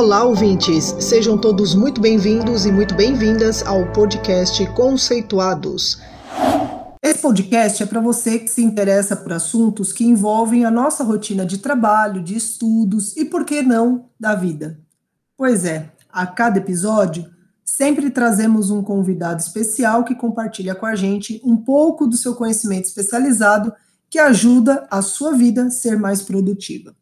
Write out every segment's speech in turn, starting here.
Olá, ouvintes! Sejam todos muito bem-vindos e muito bem-vindas ao podcast Conceituados. Esse podcast é para você que se interessa por assuntos que envolvem a nossa rotina de trabalho, de estudos e, por que não, da vida. Pois é, a cada episódio, sempre trazemos um convidado especial que compartilha com a gente um pouco do seu conhecimento especializado que ajuda a sua vida a ser mais produtiva.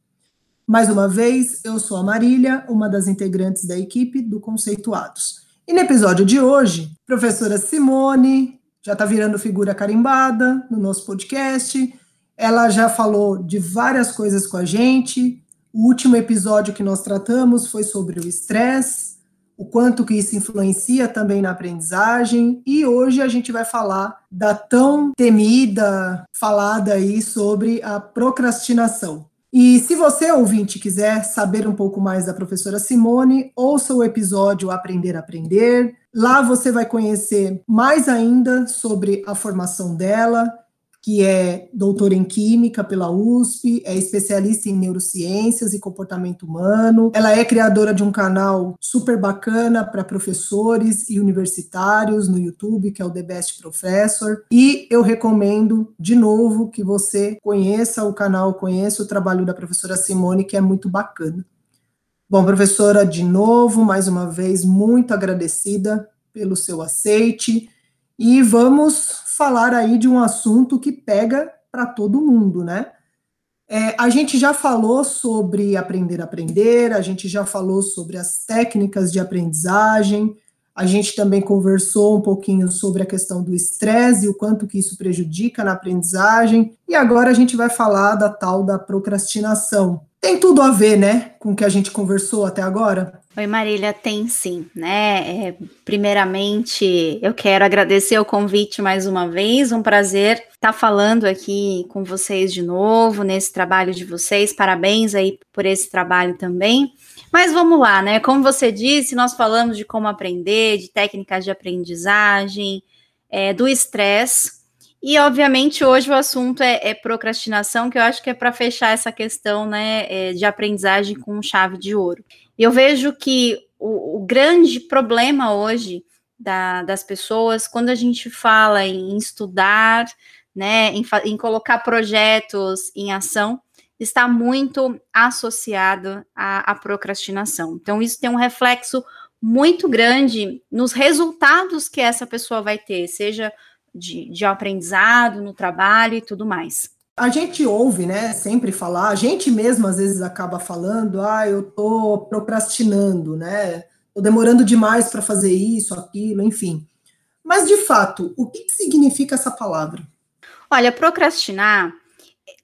Mais uma vez, eu sou a Marília, uma das integrantes da equipe do Conceituados. E no episódio de hoje, professora Simone já está virando figura carimbada no nosso podcast. Ela já falou de várias coisas com a gente. O último episódio que nós tratamos foi sobre o estresse, o quanto que isso influencia também na aprendizagem, e hoje a gente vai falar da tão temida, falada aí sobre a procrastinação. E se você, ouvinte, quiser saber um pouco mais da professora Simone, ouça o episódio Aprender a Aprender. Lá você vai conhecer mais ainda sobre a formação dela, que é doutora em Química pela USP, é especialista em neurociências e comportamento humano. Ela é criadora de um canal super bacana para professores e universitários no YouTube, que é o The Best Professor. E eu recomendo, de novo, que você conheça o canal, conheça o trabalho da professora Simone, que é muito bacana. Bom, professora, de novo, mais uma vez, muito agradecida pelo seu aceite. E vamos falar aí de um assunto que pega para todo mundo, né? É, a gente já falou sobre aprender a aprender, a gente já falou sobre as técnicas de aprendizagem, a gente também conversou um pouquinho sobre a questão do estresse e o quanto que isso prejudica na aprendizagem, e agora a gente vai falar da tal da procrastinação. Tem tudo a ver, né, com o que a gente conversou até agora? Oi, Marília, tem sim, né? É, primeiramente, eu quero agradecer o convite mais uma vez, um prazer estar falando aqui com vocês de novo nesse trabalho de vocês. Parabéns aí por esse trabalho também. Mas vamos lá, né? Como você disse, nós falamos de como aprender, de técnicas de aprendizagem, é, do estresse. E, obviamente, hoje o assunto é, é, procrastinação, que eu acho que é para fechar essa questão né, é, de aprendizagem com chave de ouro. Eu vejo que o, o grande problema hoje da, das pessoas, quando a gente fala em estudar, né, em, em colocar projetos em ação, está muito associado à, à procrastinação. Então, isso tem um reflexo muito grande nos resultados que essa pessoa vai ter, seja de, de aprendizado no trabalho e tudo mais. A gente ouve, né, sempre falar, a gente mesmo às vezes acaba falando, ah, eu tô procrastinando, né, tô demorando demais para fazer isso, aquilo, enfim. Mas, de fato, o que significa essa palavra? Olha, procrastinar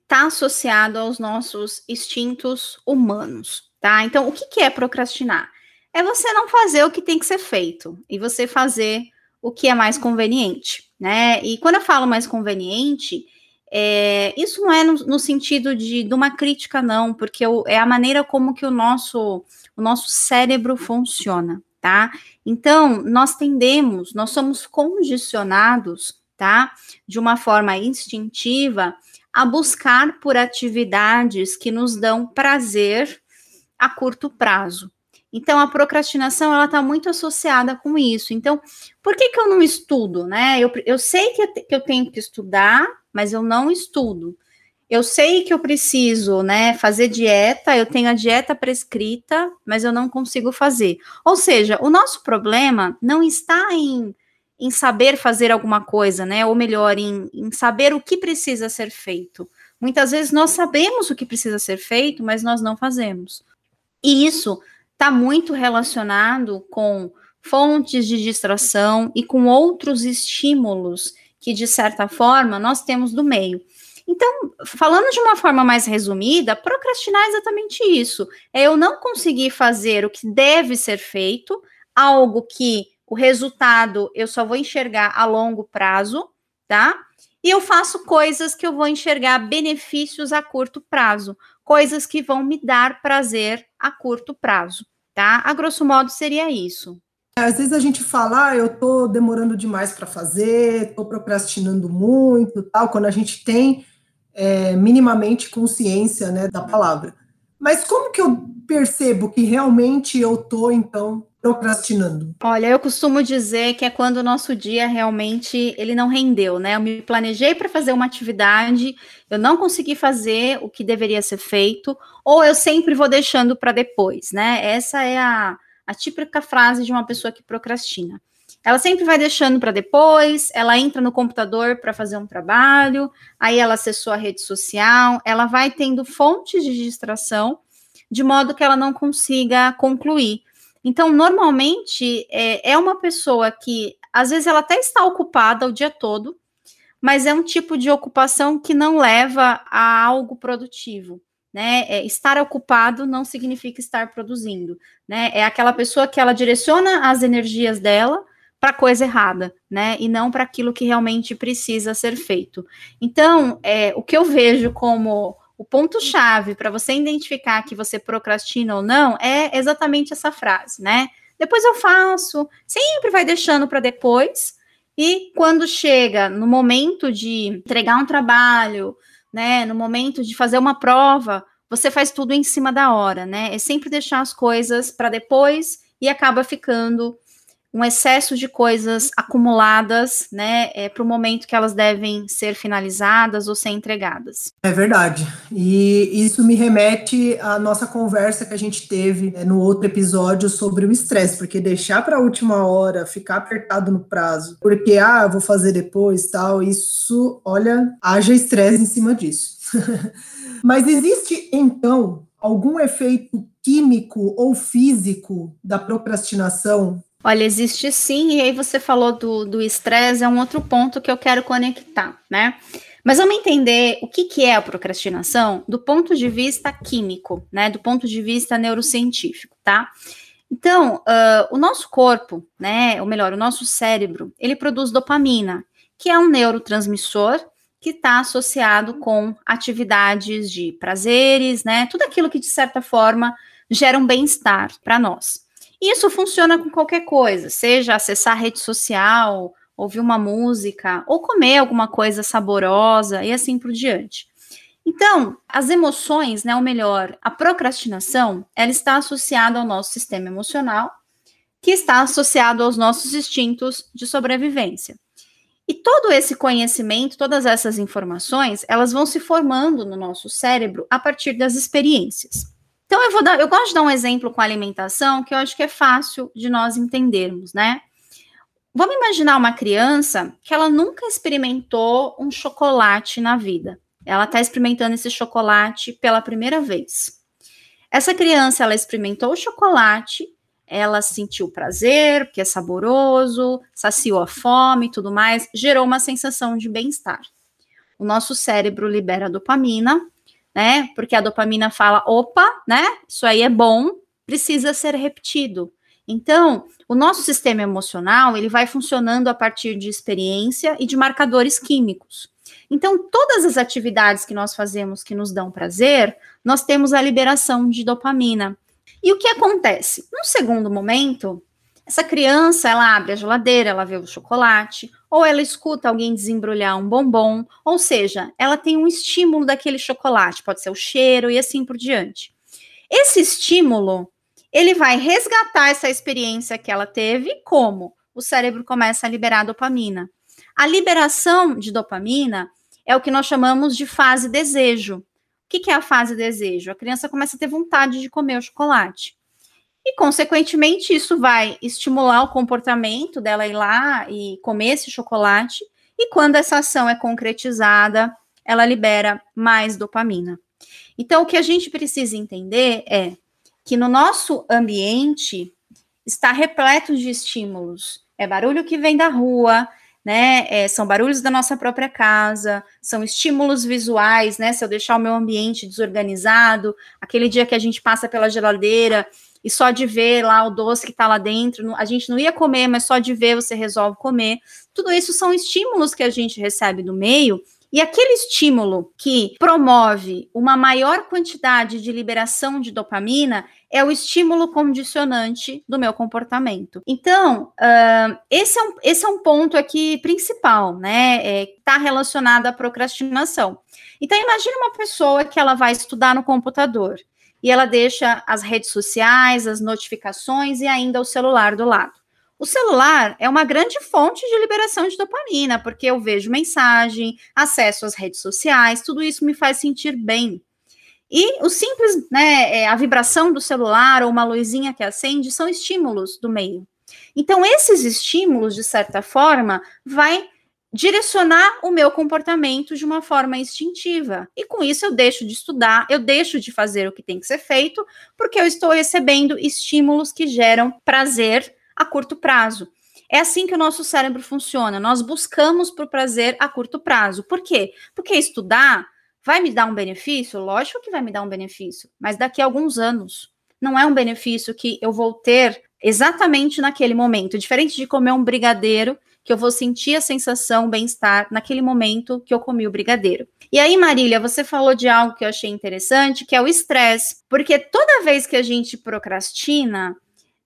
está associado aos nossos instintos humanos, tá? Então, o que, que é procrastinar? É você não fazer o que tem que ser feito e você fazer o que é mais conveniente, né? E quando eu falo mais conveniente, é, isso não é no, no sentido de, de, uma crítica, não, porque é a maneira como que o nosso, o nosso cérebro funciona, tá? Então, nós tendemos, nós somos condicionados, tá? De uma forma instintiva a buscar por atividades que nos dão prazer a curto prazo. Então, a procrastinação, ela está muito associada com isso. Então, por que, que eu não estudo, né? Eu, eu sei que que eu tenho que estudar, mas eu não estudo. Eu sei que eu preciso, né, fazer dieta, eu tenho a dieta prescrita, mas eu não consigo fazer. Ou seja, o nosso problema não está em, em saber fazer alguma coisa, né, ou melhor, em, em saber o que precisa ser feito. Muitas vezes nós sabemos o que precisa ser feito, mas nós não fazemos. E isso está muito relacionado com fontes de distração e com outros estímulos que, de certa forma, nós temos do meio. Então, falando de uma forma mais resumida, procrastinar é exatamente isso. É eu não conseguir fazer o que deve ser feito, algo que o resultado eu só vou enxergar a longo prazo, tá? E eu faço coisas que eu vou enxergar benefícios a curto prazo, coisas que vão me dar prazer a curto prazo, tá? A grosso modo seria isso. Às vezes a gente fala, ah, eu tô demorando demais para fazer, tô procrastinando muito, tal, quando a gente tem é, minimamente consciência né, da palavra. Mas como que eu percebo que realmente eu tô então procrastinando? Olha, eu costumo dizer que é quando o nosso dia realmente ele não rendeu, né? Eu me planejei para fazer uma atividade, eu não consegui fazer o que deveria ser feito, ou eu sempre vou deixando para depois, né? Essa é a, a típica frase de uma pessoa que procrastina. Ela sempre vai deixando para depois, ela entra no computador para fazer um trabalho, aí ela acessou a rede social, ela vai tendo fontes de distração, de modo que ela não consiga concluir. Então, normalmente, é, é uma pessoa que, às vezes, ela até está ocupada o dia todo, mas é um tipo de ocupação que não leva a algo produtivo. Né? É, estar ocupado não significa estar produzindo, né? É aquela pessoa que ela direciona as energias dela para coisa errada, né? E não para aquilo que realmente precisa ser feito. Então, é, o que eu vejo como o ponto-chave para você identificar que você procrastina ou não é exatamente essa frase, né? Depois eu faço, sempre vai deixando para depois, e quando chega no momento de entregar um trabalho, né, no momento de fazer uma prova, você faz tudo em cima da hora, né? É sempre deixar as coisas para depois e acaba ficando um excesso de coisas acumuladas, né, é, para o momento que elas devem ser finalizadas ou ser entregadas. É verdade. E isso me remete à nossa conversa que a gente teve né, no outro episódio sobre o estresse, porque deixar para a última hora, ficar apertado no prazo, porque ah, vou fazer depois, tal, isso, olha, haja estresse em cima disso. Mas existe então algum efeito químico ou físico da procrastinação Olha, existe sim, e aí você falou do estresse, é um outro ponto que eu quero conectar, né? Mas vamos entender o que, que é a procrastinação do ponto de vista químico, né? Do ponto de vista neurocientífico, tá? Então, uh, o nosso corpo, né? Ou melhor, o nosso cérebro, ele produz dopamina, que é um neurotransmissor que está associado com atividades de prazeres, né? Tudo aquilo que, de certa forma, gera um bem-estar para nós. Isso funciona com qualquer coisa, seja acessar a rede social, ouvir uma música, ou comer alguma coisa saborosa e assim por diante. Então, as emoções, né, ou melhor, a procrastinação, ela está associada ao nosso sistema emocional, que está associado aos nossos instintos de sobrevivência. E todo esse conhecimento, todas essas informações, elas vão se formando no nosso cérebro a partir das experiências. Então eu vou dar, eu gosto de dar um exemplo com alimentação que eu acho que é fácil de nós entendermos, né? Vamos imaginar uma criança que ela nunca experimentou um chocolate na vida. Ela está experimentando esse chocolate pela primeira vez. Essa criança, ela experimentou o chocolate, ela sentiu prazer, porque é saboroso, saciou a fome e tudo mais, gerou uma sensação de bem-estar. O nosso cérebro libera dopamina, né? Porque a dopamina fala, opa, né? Isso aí é bom, precisa ser repetido. Então, o nosso sistema emocional, ele vai funcionando a partir de experiência e de marcadores químicos. Então, todas as atividades que nós fazemos que nos dão prazer, nós temos a liberação de dopamina. E o que acontece? No segundo momento, essa criança, ela abre a geladeira, ela vê o chocolate, ou ela escuta alguém desembrulhar um bombom, ou seja, ela tem um estímulo daquele chocolate, pode ser o cheiro e assim por diante. Esse estímulo, ele vai resgatar essa experiência que ela teve, como o cérebro começa a liberar dopamina. A liberação de dopamina é o que nós chamamos de fase desejo. O que é a fase desejo? A criança começa a ter vontade de comer o chocolate. E, consequentemente, isso vai estimular o comportamento dela ir lá e comer esse chocolate. E quando essa ação é concretizada, ela libera mais dopamina. Então, o que a gente precisa entender é que no nosso ambiente está repleto de estímulos. É barulho que vem da rua, né? É, são barulhos da nossa própria casa, são estímulos visuais, né? Se eu deixar o meu ambiente desorganizado, aquele dia que a gente passa pela geladeira e só de ver lá o doce que está lá dentro, a gente não ia comer, mas só de ver você resolve comer. Tudo isso são estímulos que a gente recebe do meio e aquele estímulo que promove uma maior quantidade de liberação de dopamina é o estímulo condicionante do meu comportamento. Então, uh, esse, é um, esse é um ponto aqui principal, né? É, está relacionado à procrastinação. Então, imagine uma pessoa que ela vai estudar no computador e ela deixa as redes sociais, as notificações e ainda o celular do lado. O celular é uma grande fonte de liberação de dopamina, porque eu vejo mensagem, acesso às redes sociais, tudo isso me faz sentir bem. E o simples, né, é, a vibração do celular ou uma luzinha que acende são estímulos do meio. Então, esses estímulos, de certa forma, vai direcionar o meu comportamento de uma forma instintiva. E com isso eu deixo de estudar, eu deixo de fazer o que tem que ser feito, porque eu estou recebendo estímulos que geram prazer a curto prazo. É assim que o nosso cérebro funciona. Nós buscamos por prazer a curto prazo. Por quê? Porque estudar vai me dar um benefício? Lógico que vai me dar um benefício, mas daqui a alguns anos. Não é um benefício que eu vou ter exatamente naquele momento. Diferente de comer um brigadeiro que eu vou sentir a sensação bem-estar naquele momento que eu comi o brigadeiro. E aí, Marília, você falou de algo que eu achei interessante, que é o estresse, porque toda vez que a gente procrastina,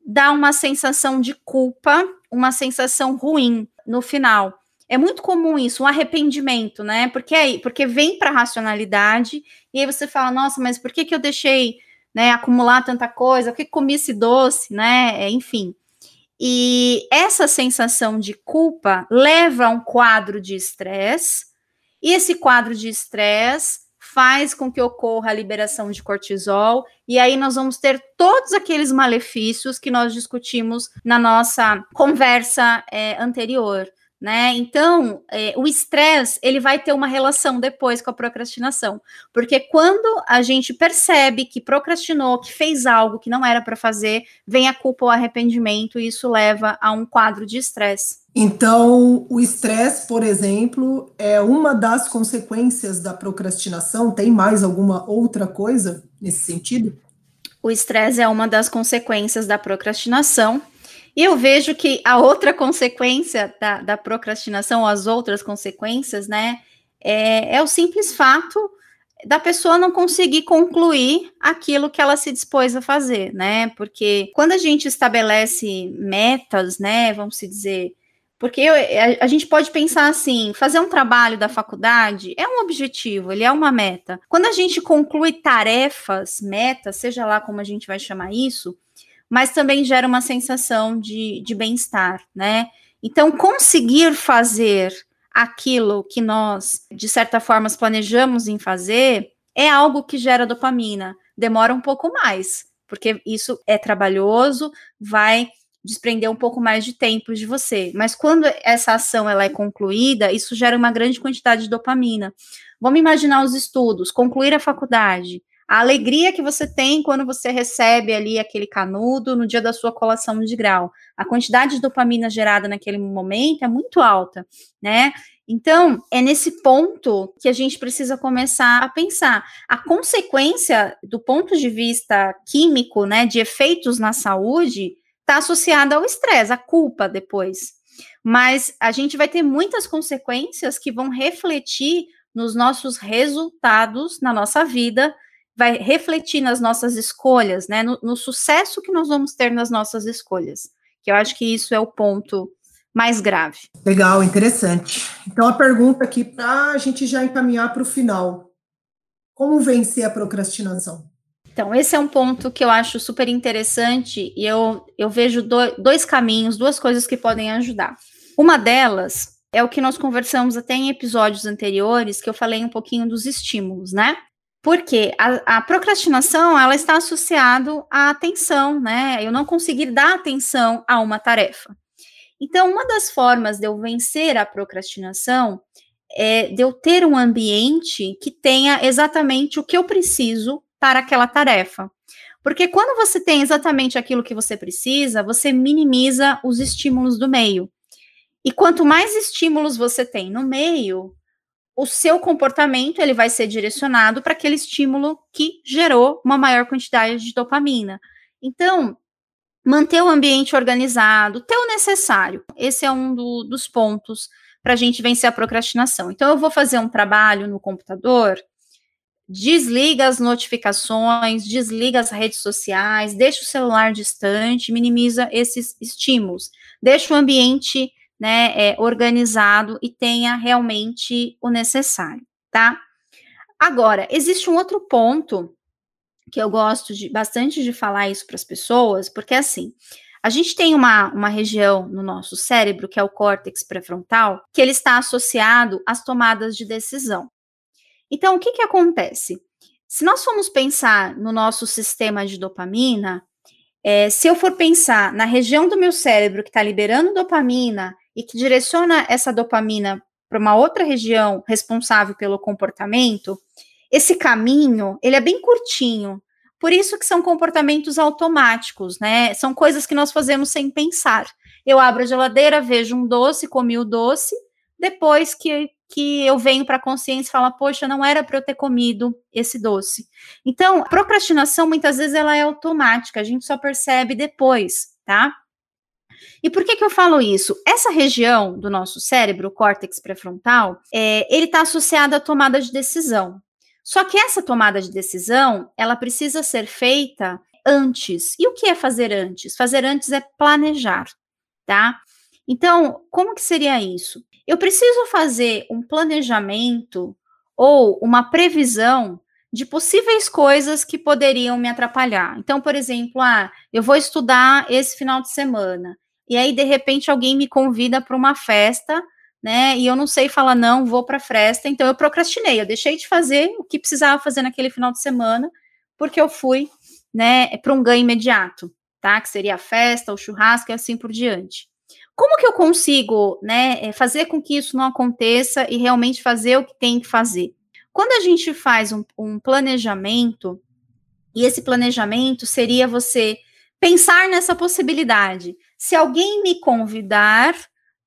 dá uma sensação de culpa, uma sensação ruim no final. É muito comum isso, um arrependimento, né? Porque aí, porque vem para a racionalidade e aí você fala, nossa, mas por que, que eu deixei né, acumular tanta coisa? Por que comi esse doce, né? É, enfim. E essa sensação de culpa leva a um quadro de estresse, e esse quadro de estresse faz com que ocorra a liberação de cortisol, e aí nós vamos ter todos aqueles malefícios que nós discutimos na nossa conversa é, anterior né? Então, é, o estresse ele vai ter uma relação depois com a procrastinação, porque quando a gente percebe que procrastinou, que fez algo que não era para fazer, vem a culpa ou arrependimento e isso leva a um quadro de estresse. Então, o estresse, por exemplo, é uma das consequências da procrastinação. Tem mais alguma outra coisa nesse sentido? O estresse é uma das consequências da procrastinação. E eu vejo que a outra consequência da, da procrastinação, as outras consequências, né, é, é o simples fato da pessoa não conseguir concluir aquilo que ela se dispôs a fazer, né? Porque quando a gente estabelece metas, né, vamos se dizer, porque eu, a, a, gente pode pensar assim, fazer um trabalho da faculdade é um objetivo, ele é uma meta. Quando a gente conclui tarefas, metas, seja lá como a gente vai chamar isso, mas também gera uma sensação de, de bem-estar, né? Então, conseguir fazer aquilo que nós, de certa forma, planejamos em fazer, é algo que gera dopamina. Demora um pouco mais, porque isso é trabalhoso, vai desprender um pouco mais de tempo de você. Mas quando essa ação ela é concluída, isso gera uma grande quantidade de dopamina. Vamos imaginar os estudos, concluir a faculdade a alegria que você tem quando você recebe ali aquele canudo no dia da sua colação de grau. A quantidade de dopamina gerada naquele momento é muito alta, né? Então, é nesse ponto que a gente precisa começar a pensar. A consequência, do ponto de vista químico, né, de efeitos na saúde, está associada ao estresse, à culpa depois. Mas a gente vai ter muitas consequências que vão refletir nos nossos resultados na nossa vida vai refletir nas nossas escolhas, né? No, no, sucesso que nós vamos ter nas nossas escolhas. Que eu acho que isso é o ponto mais grave. Legal, interessante. Então a pergunta aqui para a gente já encaminhar para o final: como vencer a procrastinação? Então, esse é um ponto que eu acho super interessante e eu, eu vejo do, dois caminhos, duas coisas que podem ajudar. Uma delas é o que nós conversamos até em episódios anteriores, que eu falei um pouquinho dos estímulos, né? Porque a, a, procrastinação ela está associada à atenção, né? Eu não conseguir dar atenção a uma tarefa. Então, uma das formas de eu vencer a procrastinação é de eu ter um ambiente que tenha exatamente o que eu preciso para aquela tarefa. Porque quando você tem exatamente aquilo que você precisa, você minimiza os estímulos do meio. E quanto mais estímulos você tem no meio, o seu comportamento ele vai ser direcionado para aquele estímulo que gerou uma maior quantidade de dopamina. Então, manter o ambiente organizado, ter o necessário. Esse é um do, dos pontos para a gente vencer a procrastinação. Então, eu vou fazer um trabalho no computador, desliga as notificações, desliga as redes sociais, deixa o celular distante, minimiza esses estímulos, deixa o ambiente né, é, organizado e tenha realmente o necessário, tá? Agora, existe um outro ponto que eu gosto de, bastante de falar isso para as pessoas, porque assim, a gente tem uma, uma região no nosso cérebro, que é o córtex pré-frontal, que ele está associado às tomadas de decisão. Então, o que, que acontece? Se nós formos pensar no nosso sistema de dopamina, é, se eu for pensar na região do meu cérebro que está liberando dopamina e que direciona essa dopamina para uma outra região responsável pelo comportamento, esse caminho ele é bem curtinho. Por isso que são comportamentos automáticos, né? São coisas que nós fazemos sem pensar. Eu abro a geladeira, vejo um doce, comi o doce, depois que, que eu venho para a consciência e falo, poxa, não era para eu ter comido esse doce. Então, procrastinação muitas vezes ela é automática, a gente só percebe depois, tá? E por que, que eu falo isso? Essa região do nosso cérebro, o córtex pré-frontal, é, ele está associado à tomada de decisão. Só que essa tomada de decisão, ela precisa ser feita antes. E o que é fazer antes? Fazer antes é planejar, tá? Então, como que seria isso? Eu preciso fazer um planejamento ou uma previsão de possíveis coisas que poderiam me atrapalhar. Então, por exemplo, ah, eu vou estudar esse final de semana. E aí, de repente, alguém me convida para uma festa né? E eu não sei falar não, vou para a festa, então eu procrastinei, eu deixei de fazer o que precisava fazer naquele final de semana, porque eu fui, né, para um ganho imediato, tá? Que seria a festa, o churrasco e assim por diante. Como que eu consigo, né, eh, fazer com que isso não aconteça e realmente fazer o que tem que fazer? Quando a gente faz um, um planejamento, e esse planejamento seria você pensar nessa possibilidade. Se alguém me convidar,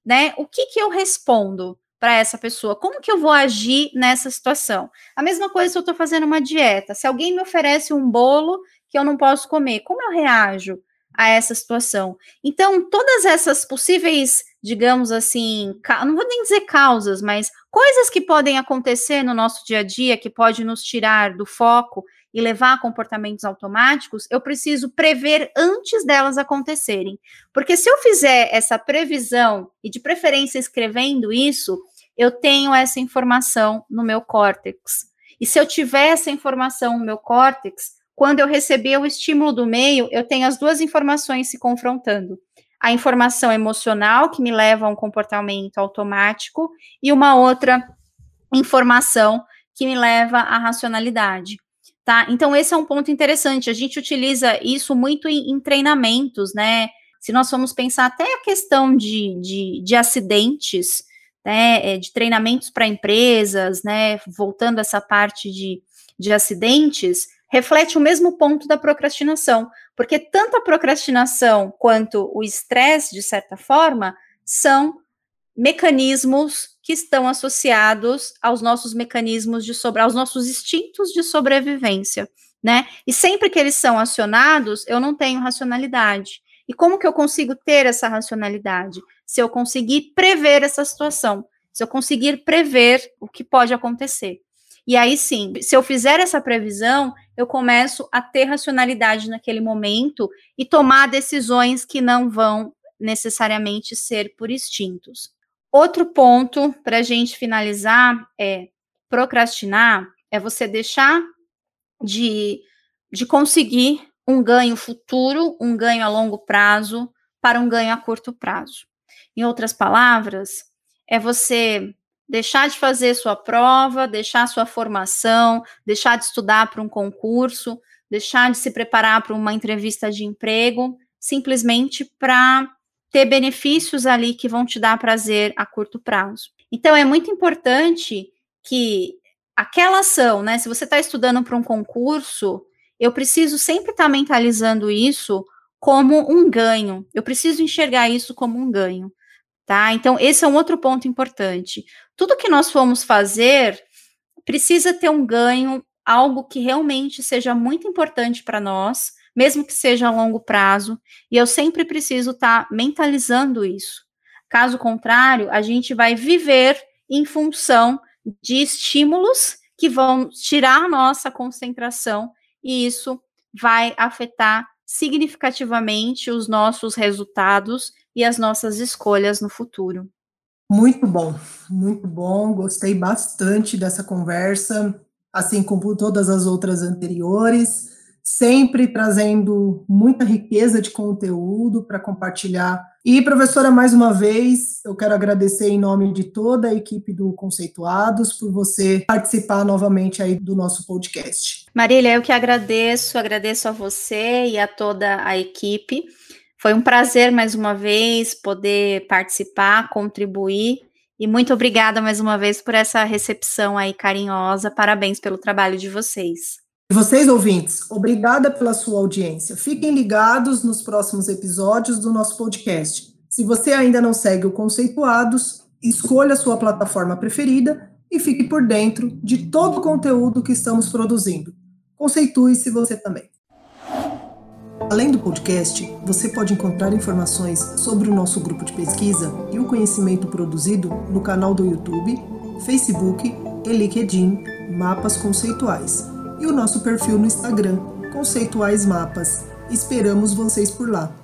né? O que, que eu respondo para essa pessoa? Como que eu vou agir nessa situação? A mesma coisa se eu estou fazendo uma dieta. Se alguém me oferece um bolo que eu não posso comer, como eu reajo a essa situação? Então, todas essas possíveis, digamos assim, não vou nem dizer causas, mas coisas que podem acontecer no nosso dia a dia que pode nos tirar do foco e levar a comportamentos automáticos, eu preciso prever antes delas acontecerem. Porque se eu fizer essa previsão, e de preferência escrevendo isso, eu tenho essa informação no meu córtex. E se eu tiver essa informação no meu córtex, quando eu receber o estímulo do meio, eu tenho as duas informações se confrontando. A informação emocional, que me leva a um comportamento automático, e uma outra informação que me leva à racionalidade. Tá? Então, esse é um ponto interessante. A gente utiliza isso muito em, em treinamentos, né? Se nós formos pensar até a questão de, de, de acidentes, né? É, de treinamentos para empresas, né? Voltando essa parte de, de acidentes, reflete o mesmo ponto da procrastinação, porque tanto a procrastinação quanto o estresse, de certa forma, são mecanismos que estão associados aos nossos mecanismos de sobre, aos nossos instintos de sobrevivência, né? E sempre que eles são acionados, eu não tenho racionalidade. E como que eu consigo ter essa racionalidade? Se eu conseguir prever essa situação, se eu conseguir prever o que pode acontecer. E aí sim, se eu fizer essa previsão, eu começo a ter racionalidade naquele momento e tomar decisões que não vão necessariamente ser por instintos. Outro ponto para a gente finalizar é procrastinar é você deixar de, de conseguir um ganho futuro, um ganho a longo prazo, para um ganho a curto prazo. Em outras palavras, é você deixar de fazer sua prova, deixar sua formação, deixar de estudar para um concurso, deixar de se preparar para uma entrevista de emprego, simplesmente para ter benefícios ali que vão te dar prazer a curto prazo. Então, é muito importante que aquela ação, né? Se você está estudando para um concurso, eu preciso sempre estar tá mentalizando isso como um ganho. Eu preciso enxergar isso como um ganho, tá? Então, esse é um outro ponto importante. Tudo que nós formos fazer precisa ter um ganho, algo que realmente seja muito importante para nós, mesmo que seja a longo prazo, e eu sempre preciso estar tá mentalizando isso. Caso contrário, a gente vai viver em função de estímulos que vão tirar a nossa concentração, e isso vai afetar significativamente os nossos resultados e as nossas escolhas no futuro. Muito bom, muito bom. Gostei bastante dessa conversa, assim como todas as outras anteriores. sempre trazendo muita riqueza de conteúdo para compartilhar. E, professora, mais uma vez, eu quero agradecer em nome de toda a equipe do Conceituados por você participar novamente aí do nosso podcast. Marília, eu que agradeço, agradeço a você e a toda a equipe. Foi um prazer mais uma vez poder participar, contribuir e muito obrigada mais uma vez por essa recepção aí carinhosa. Parabéns pelo trabalho de vocês. Vocês, ouvintes, obrigada pela sua audiência. Fiquem ligados nos próximos episódios do nosso podcast. Se você ainda não segue o Conceituados, escolha a sua plataforma preferida e fique por dentro de todo o conteúdo que estamos produzindo. Conceitue-se você também. Além do podcast, você pode encontrar informações sobre o nosso grupo de pesquisa e o conhecimento produzido no canal do YouTube, Facebook e LinkedIn Mapas Conceituais e o nosso perfil no Instagram, Conceituais Mapas. Esperamos vocês por lá.